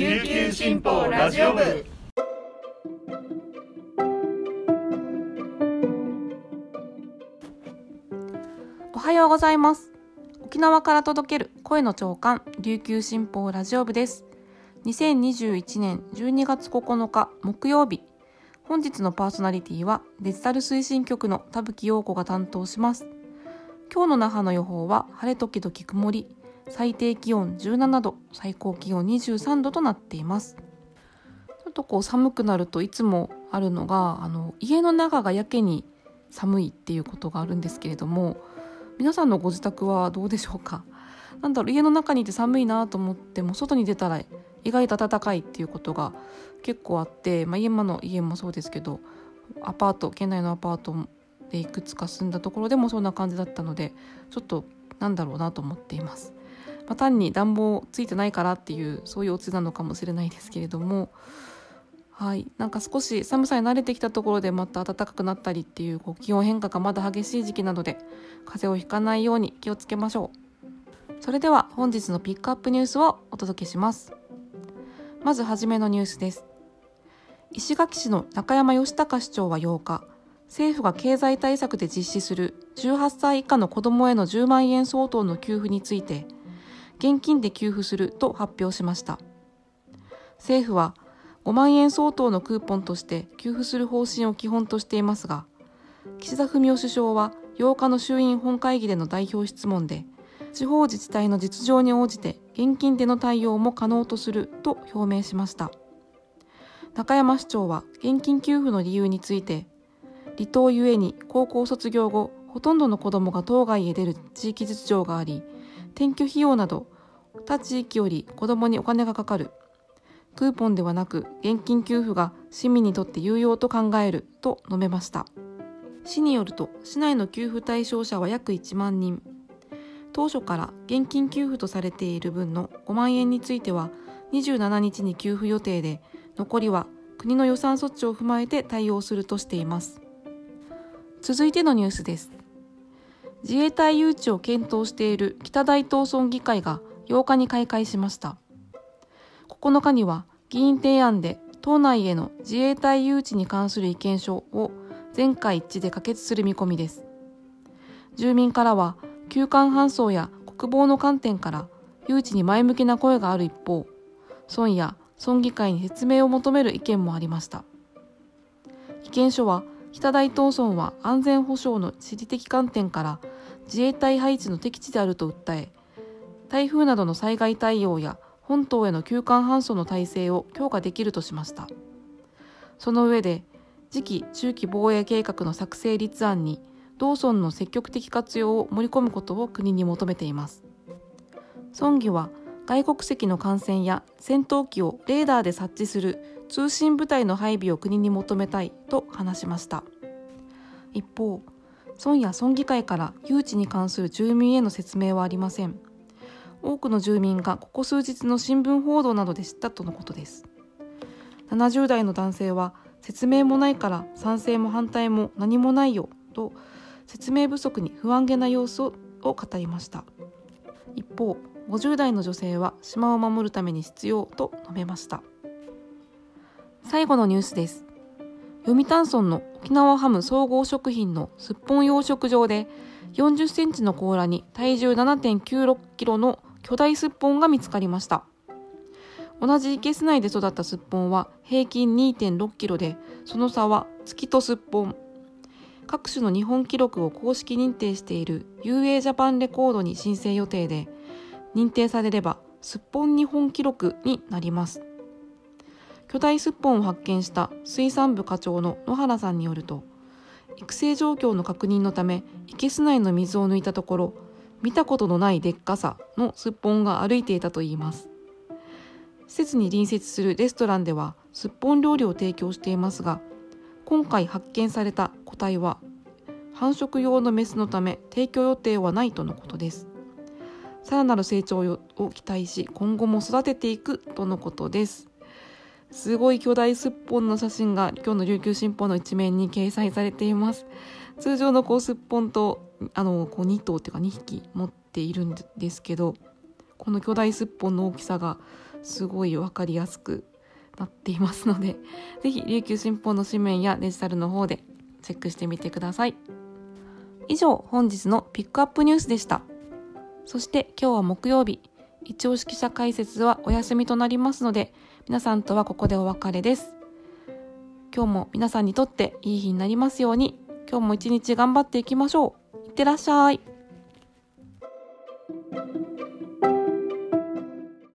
琉球新報ラジオ部。おはようございます。沖縄から届ける声の長官琉球新報ラジオ部です。2021年12月9日木曜日。本日のパーソナリティはデジタル推進局の田吹陽子が担当します。今日の那覇の予報は晴れ時々曇り。最低気温17度最高気温23度となっていますちょっとこう寒くなるといつもあるのがあの家の中がやけに寒いっていうことがあるんですけれども皆さんのご自宅はどうでしょうか？なんだろう家の中にいて寒いなと思っても外に出たら意外と暖かいっていうことが結構あって、まあ、今の家もそうですけどアパート県内のアパートでいくつか住んだところでもそんな感じだったのでちょっとなんだろうなと思っています。まあ、単に暖房ついてないからっていうそういうオチなのかもしれないですけれども。はい。なんか少し寒さに慣れてきたところでまた暖かくなったりっていうこう気温変化がまだ激しい時期なので風邪をひかないように気をつけましょう。それでは本日のピックアップニュースをお届けします。まずはじめのニュースです。石垣市の中山義隆市長は8日政府が経済対策で実施する18歳以下の子どもへの10万円相当の給付について現金で給付すると発表しました。政府は5万円相当のクーポンとして給付する方針を基本としていますが岸田文雄首相は8日の衆院本会議での代表質問で地方自治体の実情に応じて現金での対応も可能とすると表明しました。中山市長は現金給付の理由について離島ゆえに高校卒業後ほとんどの子どもが島外へ出る地域実情があり転居費用など他地域より子どもにお金がかかる。クーポンではなく現金給付が市民にとって有用と考えると述べました。市によると市内の給付対象者は約1万人。当初から現金給付とされている分の5万円については27日に給付予定で残りは国の予算措置を踏まえて対応するとしています。続いてのニュースです。自衛隊誘致を検討している北大東村議会が8日に開会しました。9日には議員提案で党内への自衛隊誘致に関する意見書を全会一致で可決する見込みです。住民からは休館搬送や国防の観点から誘致に前向きな声がある一方村や村議会に説明を求める意見もありました。意見書は北大東村は安全保障の地理的観点から自衛隊配置の適地であると訴え台風などの災害対応や本島への休館搬送の体制を強化できるとしました。その上で次期中期防衛計画の作成立案に同村の積極的活用を盛り込むことを国に求めています。村議は外国籍の感染や戦闘機をレーダーで察知する通信部隊の配備を国に求めたいと話しました。一方村や村議会から誘致に関する住民への説明はありません。多くの住民がここ数日の新聞報道などで知ったとのことです。70代の男性は説明もないから賛成も反対も何もないよと説明不足に不安げな様子を語りました。一方50代の女性は島を守るために必要と述べました。最後のニュースです。読谷村の沖縄ハム総合食品のすっぽん養殖場で40センチの甲羅に体重7.96キロの巨大すっぽんが見つかりました。同じ生け内で育ったすっぽんは平均2.6キロでその差は月とすっぽん。各種の日本記録を公式認定している UA ジャパンレコードに申請予定で認定されればすっぽん日本記録になります。巨大すっぽんを発見した水産部課長の野原さんによると育成状況の確認のため生けす内の水を抜いたところ見たことのないでっかさのすっぽんが歩いていたといいます。施設に隣接するレストランではすっぽん料理を提供していますが今回発見された個体は繁殖用のメスのため提供予定はないとのことです。さらなる成長を期待し今後も育てていくとのことです。すごい巨大すっぽんの写真が今日の琉球新報の一面に掲載されています。通常のこうすっぽんとあのこう2頭っていうか2匹持っているんですけどこの巨大すっぽんの大きさがすごいわかりやすくなっていますので是非琉球新報の紙面やデジタルの方でチェックしてみてください。以上本日のピックアップニュースでした。そして今日は木曜日。一応記者解説はお休みとなりますので皆さんとはここでお別れです。今日も皆さんにとっていい日になりますように今日も一日頑張っていきましょう。いってらっしゃい。